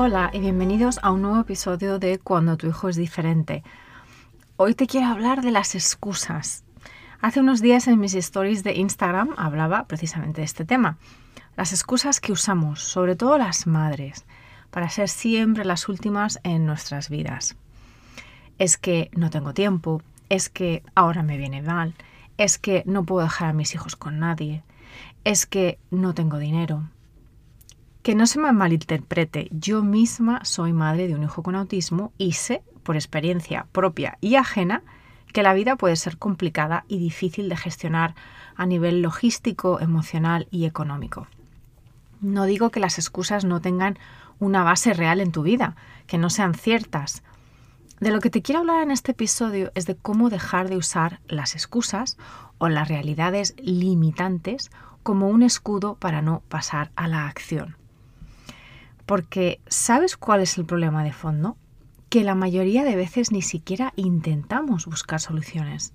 Hola y bienvenidos a un nuevo episodio de Cuando tu hijo es diferente. Hoy te quiero hablar de las excusas. Hace unos días en mis stories de Instagram hablaba precisamente de este tema. Las excusas que usamos, sobre todo las madres, para ser siempre las últimas en nuestras vidas. Es que no tengo tiempo, es que ahora me viene mal, es que no puedo dejar a mis hijos con nadie, es que no tengo dinero, que no se me malinterprete, yo misma soy madre de un hijo con autismo y sé, por experiencia propia y ajena, que la vida puede ser complicada y difícil de gestionar a nivel logístico, emocional y económico. No digo que las excusas no tengan una base real en tu vida, que no sean ciertas. De lo que te quiero hablar en este episodio es de cómo dejar de usar las excusas o las realidades limitantes como un escudo para no pasar a la acción. Porque ¿sabes cuál es el problema de fondo? Que la mayoría de veces ni siquiera intentamos buscar soluciones.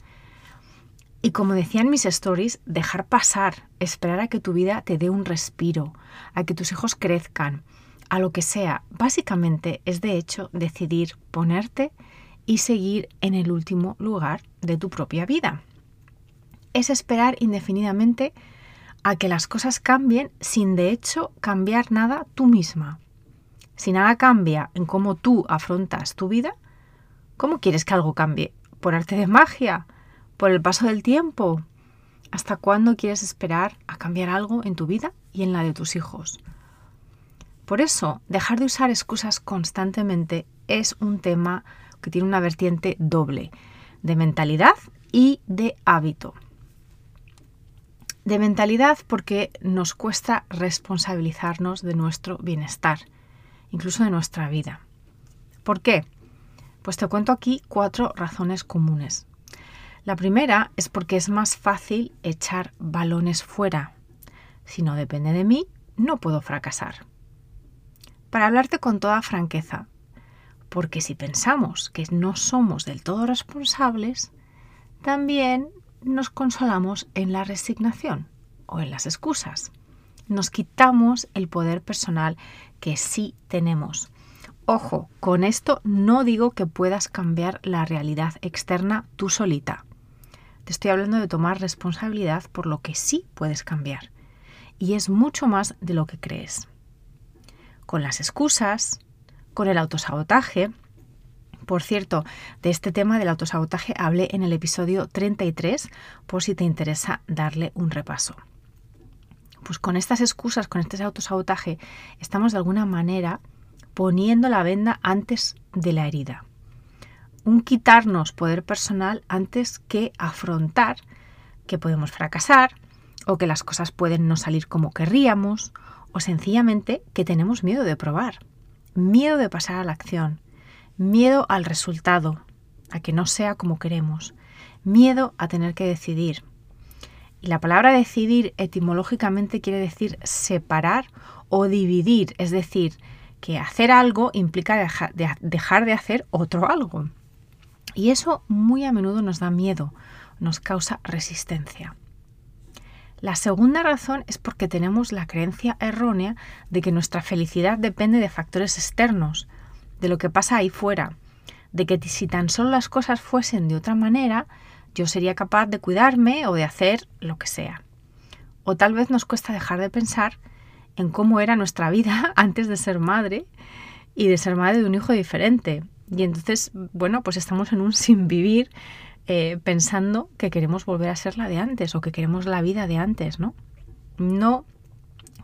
Y como decía en mis stories, dejar pasar, esperar a que tu vida te dé un respiro, a que tus hijos crezcan, a lo que sea, básicamente es de hecho decidir ponerte y seguir en el último lugar de tu propia vida. Es esperar indefinidamente a que las cosas cambien sin de hecho cambiar nada tú misma. Si nada cambia en cómo tú afrontas tu vida, ¿cómo quieres que algo cambie? ¿Por arte de magia? ¿Por el paso del tiempo? ¿Hasta cuándo quieres esperar a cambiar algo en tu vida y en la de tus hijos? Por eso, dejar de usar excusas constantemente es un tema que tiene una vertiente doble, de mentalidad y de hábito. De mentalidad porque nos cuesta responsabilizarnos de nuestro bienestar incluso de nuestra vida. ¿Por qué? Pues te cuento aquí cuatro razones comunes. La primera es porque es más fácil echar balones fuera. Si no depende de mí, no puedo fracasar. Para hablarte con toda franqueza, porque si pensamos que no somos del todo responsables, también nos consolamos en la resignación o en las excusas. Nos quitamos el poder personal que sí tenemos. Ojo, con esto no digo que puedas cambiar la realidad externa tú solita. Te estoy hablando de tomar responsabilidad por lo que sí puedes cambiar. Y es mucho más de lo que crees. Con las excusas, con el autosabotaje. Por cierto, de este tema del autosabotaje hablé en el episodio 33 por si te interesa darle un repaso pues con estas excusas, con este autosabotaje, estamos de alguna manera poniendo la venda antes de la herida. Un quitarnos poder personal antes que afrontar que podemos fracasar o que las cosas pueden no salir como querríamos o sencillamente que tenemos miedo de probar, miedo de pasar a la acción, miedo al resultado, a que no sea como queremos, miedo a tener que decidir, y la palabra decidir etimológicamente quiere decir separar o dividir, es decir, que hacer algo implica dejar de hacer otro algo. Y eso muy a menudo nos da miedo, nos causa resistencia. La segunda razón es porque tenemos la creencia errónea de que nuestra felicidad depende de factores externos, de lo que pasa ahí fuera, de que si tan solo las cosas fuesen de otra manera, yo sería capaz de cuidarme o de hacer lo que sea. O tal vez nos cuesta dejar de pensar en cómo era nuestra vida antes de ser madre y de ser madre de un hijo diferente. Y entonces, bueno, pues estamos en un sin vivir eh, pensando que queremos volver a ser la de antes o que queremos la vida de antes, ¿no? No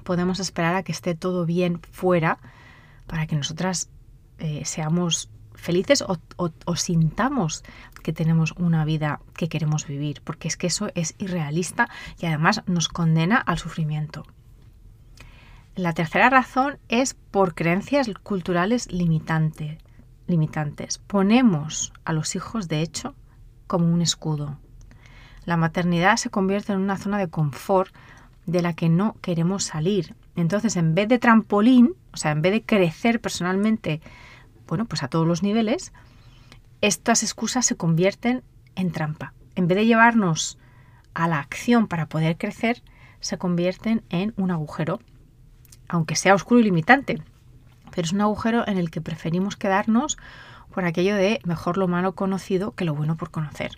podemos esperar a que esté todo bien fuera para que nosotras eh, seamos felices o, sintamos que tenemos una vida que queremos vivir, porque es que eso es irrealista y además nos condena al sufrimiento. La tercera razón es por creencias culturales limitantes. Ponemos a los hijos, de hecho, como un escudo. La maternidad se convierte en una zona de confort de la que no queremos salir. Entonces, en vez de trampolín, o sea, en vez de crecer personalmente, bueno, pues a todos los niveles, estas excusas se convierten en trampa. En vez de llevarnos a la acción para poder crecer, se convierten en un agujero, aunque sea oscuro y limitante. Pero es un agujero en el que preferimos quedarnos por aquello de mejor lo malo conocido que lo bueno por conocer.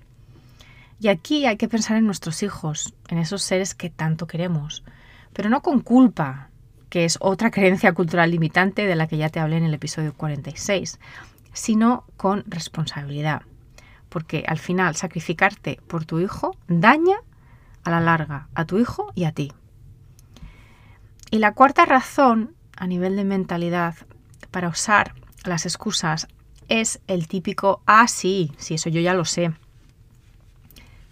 Y aquí hay que pensar en nuestros hijos, en esos seres que tanto queremos, pero no con culpa, que es otra creencia cultural limitante de la que ya te hablé en el episodio 46, sino con responsabilidad. Porque al final sacrificarte por tu hijo daña a la larga a tu hijo y a ti. Y la cuarta razón a nivel de mentalidad para usar las excusas es el típico, ah, sí, sí, eso yo ya lo sé.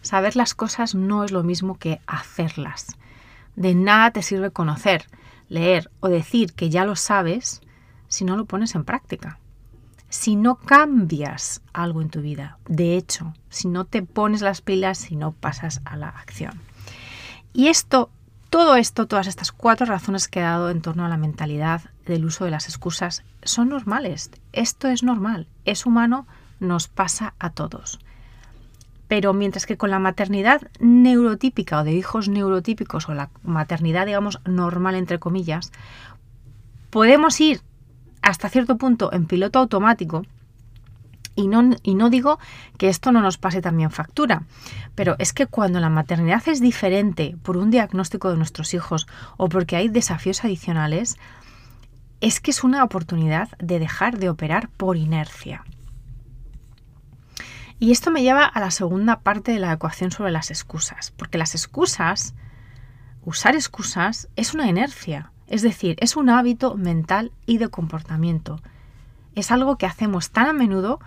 Saber las cosas no es lo mismo que hacerlas. De nada te sirve conocer, leer o decir que ya lo sabes si no lo pones en práctica. Si no cambias algo en tu vida, de hecho, si no te pones las pilas, si no pasas a la acción. Y esto, todo esto, todas estas cuatro razones que he dado en torno a la mentalidad del uso de las excusas son normales. Esto es normal, es humano, nos pasa a todos. Pero mientras que con la maternidad neurotípica o de hijos neurotípicos o la maternidad, digamos, normal, entre comillas, podemos ir hasta cierto punto en piloto automático, y no, y no, digo que esto no nos pase también factura, pero es que cuando la maternidad es diferente por un diagnóstico de nuestros hijos o porque hay desafíos adicionales, es que es una oportunidad de dejar de operar por inercia. Y esto me lleva a la segunda parte de la ecuación sobre las excusas, porque las excusas, usar excusas, es una inercia, es decir, es un hábito mental y de comportamiento. Es algo que hacemos tan a menudo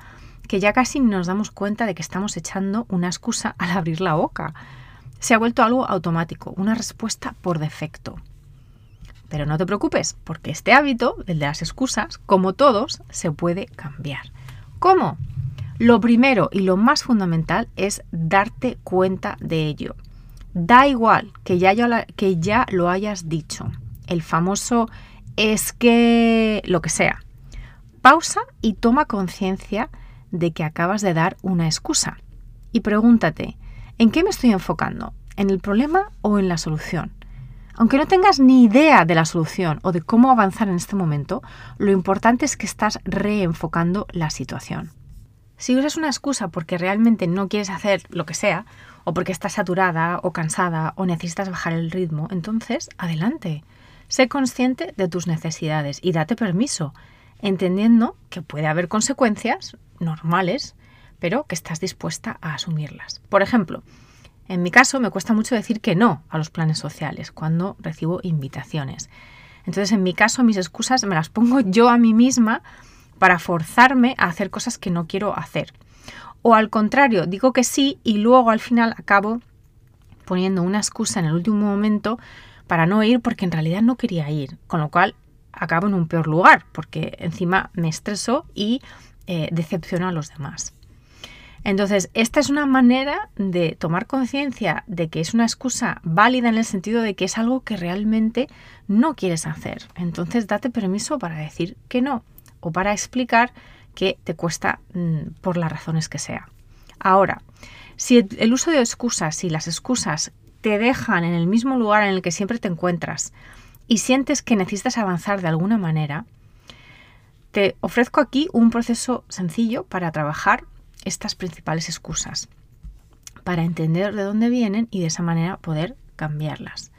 que ya casi nos damos cuenta de que estamos echando una excusa al abrir la boca. Se ha vuelto algo automático, una respuesta por defecto. Pero no te preocupes, porque este hábito, el de las excusas, como todos, se puede cambiar. ¿Cómo? Lo primero y lo más fundamental es darte cuenta de ello. Da igual que ya, lo hayas dicho. El famoso es que lo que sea. Pausa y toma conciencia de que acabas de dar una excusa. Y pregúntate, ¿en qué me estoy enfocando? ¿En el problema o en la solución? Aunque no tengas ni idea de la solución o de cómo avanzar en este momento, lo importante es que estás reenfocando la situación. Si usas una excusa porque realmente no quieres hacer lo que sea, o porque estás saturada o cansada o necesitas bajar el ritmo, entonces adelante. Sé consciente de tus necesidades y date permiso, entendiendo que puede haber consecuencias normales, pero que estás dispuesta a asumirlas. Por ejemplo, en mi caso me cuesta mucho decir que no a los planes sociales cuando recibo invitaciones. Entonces, en mi caso, mis excusas me las pongo yo a mí misma para forzarme a hacer cosas que no quiero hacer. O al contrario, digo que sí y luego al final acabo poniendo una excusa en el último momento para no ir porque en realidad no quería ir, con lo cual acabo en un peor lugar porque encima me estreso y eh, decepciono a los demás. Entonces, esta es una manera de tomar conciencia de que es una excusa válida en el sentido de que es algo que realmente no quieres hacer. Entonces, date permiso para decir que no o para explicar que te cuesta mm, por las razones que sea. Ahora, si el uso de excusas, si las excusas te dejan en el mismo lugar en el que siempre te encuentras y sientes que necesitas avanzar de alguna manera, te ofrezco aquí un proceso sencillo para trabajar estas principales excusas, para entender de dónde vienen y de esa manera poder cambiarlas.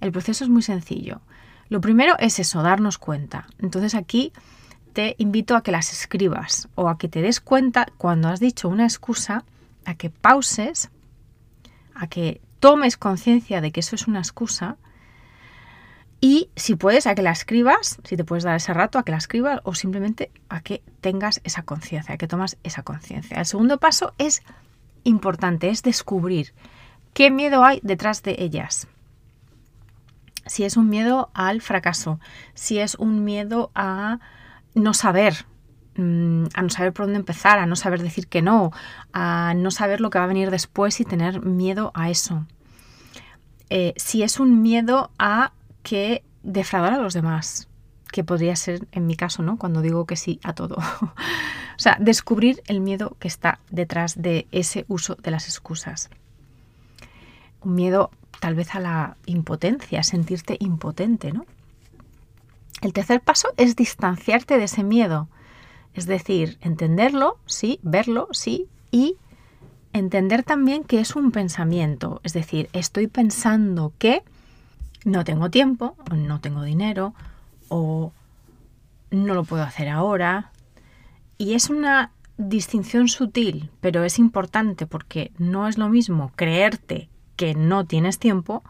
El proceso es muy sencillo. Lo primero es eso, darnos cuenta. Entonces aquí te invito a que las escribas o a que te des cuenta cuando has dicho una excusa, a que pauses, a que tomes conciencia de que eso es una excusa y si puedes a que la escribas, si te puedes dar ese rato a que la escribas o simplemente a que tengas esa conciencia, a que tomas esa conciencia. El segundo paso es importante, es descubrir qué miedo hay detrás de ellas. si es un miedo al fracaso, si es un miedo a no saber, mm, a no saber por dónde empezar, a no saber decir que no, a no saber lo que va a venir después y tener miedo a eso. Eh, si es un miedo a que defraudar a los demás, que podría ser en mi caso, ¿no? Cuando digo que sí a todo. o sea, descubrir el miedo que está detrás de ese uso de las excusas. Un miedo tal vez a la impotencia, sentirte impotente, ¿no? El tercer paso es distanciarte de ese miedo. Es decir, entenderlo, sí, verlo, sí, y entender también que es un pensamiento. Es decir, estoy pensando que no tengo tiempo, no tengo dinero, o no lo puedo hacer ahora. Y es una distinción sutil, pero es importante porque no es lo mismo creerte que no tienes tiempo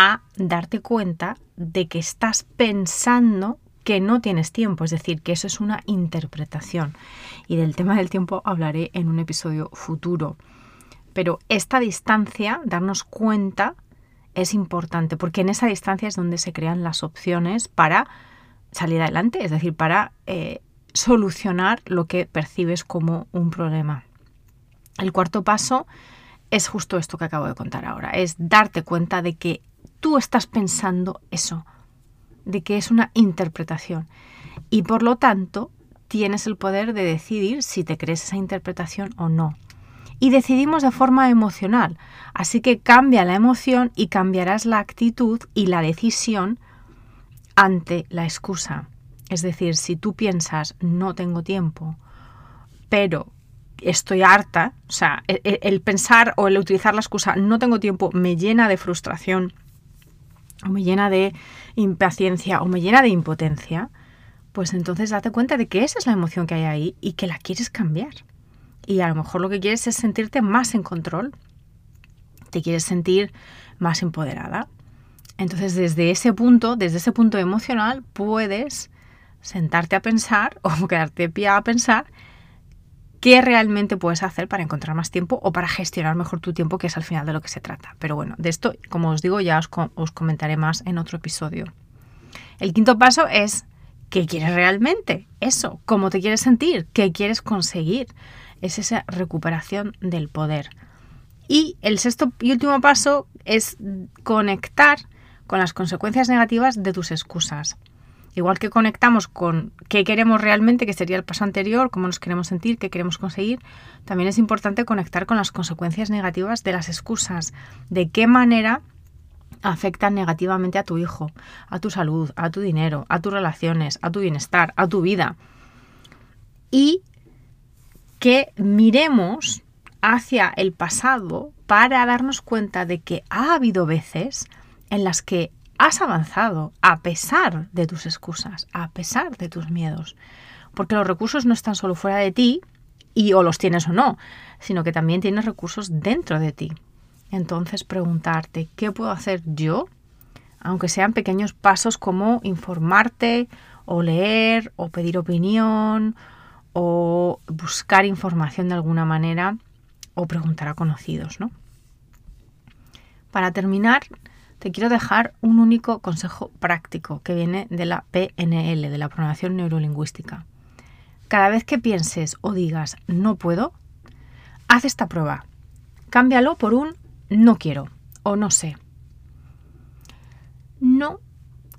a darte cuenta de que estás pensando que no tienes tiempo, es decir, que eso es una interpretación. Y del tema del tiempo hablaré en un episodio futuro. Pero esta distancia, darnos cuenta, es importante, porque en esa distancia es donde se crean las opciones para salir adelante, es decir, para eh, solucionar lo que percibes como un problema. El cuarto paso es justo esto que acabo de contar ahora, es darte cuenta de que tú estás pensando eso, de que es una interpretación y por lo tanto tienes el poder de decidir si te crees esa interpretación o no. Y decidimos de forma emocional, así que cambia la emoción y cambiarás la actitud y la decisión ante la excusa. Es decir, si tú piensas no tengo tiempo, pero estoy harta, o sea, e, e, el, pensar o el utilizar la excusa no tengo tiempo me llena de frustración, o me llena de impaciencia, o me llena de impotencia, pues entonces date cuenta de que esa es la emoción que hay ahí y que la quieres cambiar. Y a lo mejor lo que quieres es sentirte más en control, te quieres sentir más empoderada. Entonces desde ese punto, desde ese punto emocional, puedes sentarte a pensar o quedarte pie a pensar qué realmente puedes hacer para encontrar más tiempo o para gestionar mejor tu tiempo, que es al final de lo que se trata. Pero bueno, de esto, como os digo, ya os, os comentaré más en otro episodio. El quinto paso es ¿qué quieres realmente? Eso, ¿cómo te quieres sentir? ¿Qué quieres conseguir? Es esa recuperación del poder. Y el sexto y último paso es conectar con las consecuencias negativas de tus excusas. Igual que conectamos con qué queremos realmente, que sería el paso anterior, cómo nos queremos sentir, qué queremos conseguir, también es importante conectar con las consecuencias negativas de las excusas, de qué manera afectan negativamente a tu hijo, a tu salud, a tu dinero, a tus relaciones, a tu bienestar, a tu vida. Y que miremos hacia el pasado para darnos cuenta de que ha habido veces en las que has avanzado a pesar de tus excusas, a pesar de tus miedos. Porque los recursos no están solo fuera de ti y o los tienes o no, sino que también tienes recursos dentro de ti. Entonces preguntarte, ¿qué puedo hacer yo? Aunque sean pequeños pasos como informarte o leer o pedir opinión o buscar información de alguna manera o preguntar a conocidos, ¿no? Para terminar, te quiero dejar un único consejo práctico que viene de la PNL, de la programación neurolingüística. Cada vez que pienses o digas no puedo, haz esta prueba. Cámbialo por un no quiero o no sé. No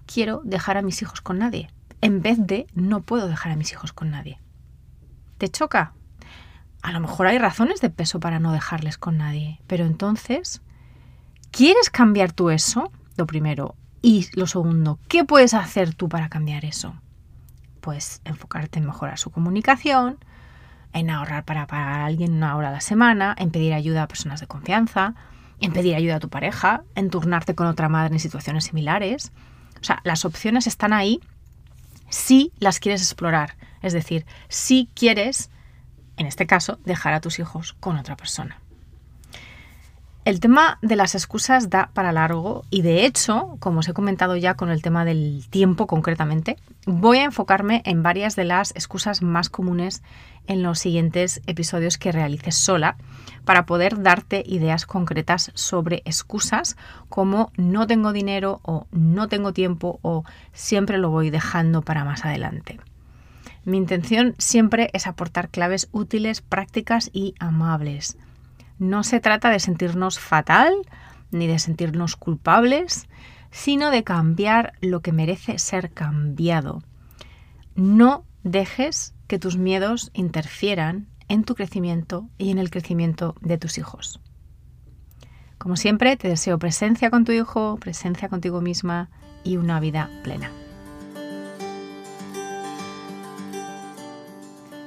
quiero dejar a mis hijos con nadie, en vez de no puedo dejar a mis hijos con nadie. ¿Te choca? A lo mejor hay razones de peso para no dejarles con nadie, pero entonces ¿Quieres cambiar tú eso? Lo primero. Y lo segundo, ¿qué puedes hacer tú para cambiar eso? Pues enfocarte en mejorar su comunicación, en ahorrar para pagar a alguien una hora a la semana, en pedir ayuda a personas de confianza, en pedir ayuda a tu pareja, en turnarte con otra madre en situaciones similares. O sea, las opciones están ahí si las quieres explorar. Es decir, si quieres, en este caso, dejar a tus hijos con otra persona. El tema de las excusas da para largo y de hecho, como os he comentado ya con el tema del tiempo concretamente, voy a enfocarme en varias de las excusas más comunes en los siguientes episodios que realices sola para poder darte ideas concretas sobre excusas como no tengo dinero o no tengo tiempo o siempre lo voy dejando para más adelante. Mi intención siempre es aportar claves útiles, prácticas y amables no se trata de sentirnos fatal ni de sentirnos culpables, sino de cambiar lo que merece ser cambiado. No dejes que tus miedos interfieran en tu crecimiento y en el crecimiento de tus hijos. Como siempre, te deseo presencia con tu hijo, presencia contigo misma y una vida plena.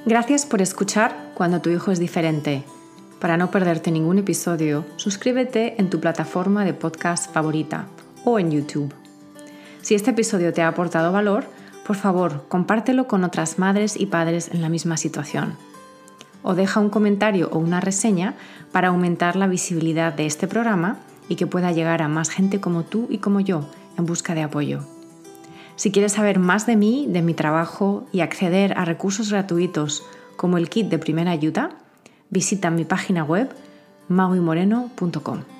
Gracias por escuchar cuando tu hijo es diferente para no perderte ningún episodio, suscríbete en tu plataforma de podcast favorita o en YouTube. Si este episodio te ha aportado valor, por favor, compártelo con otras madres y padres en la misma situación. O deja un comentario o una reseña para aumentar la visibilidad de este programa y que pueda llegar a más gente como tú y como yo en busca de apoyo. Si quieres saber más de mí, de mi trabajo y acceder a recursos gratuitos como el kit de primera ayuda, visita mi página web mauimoreno.com.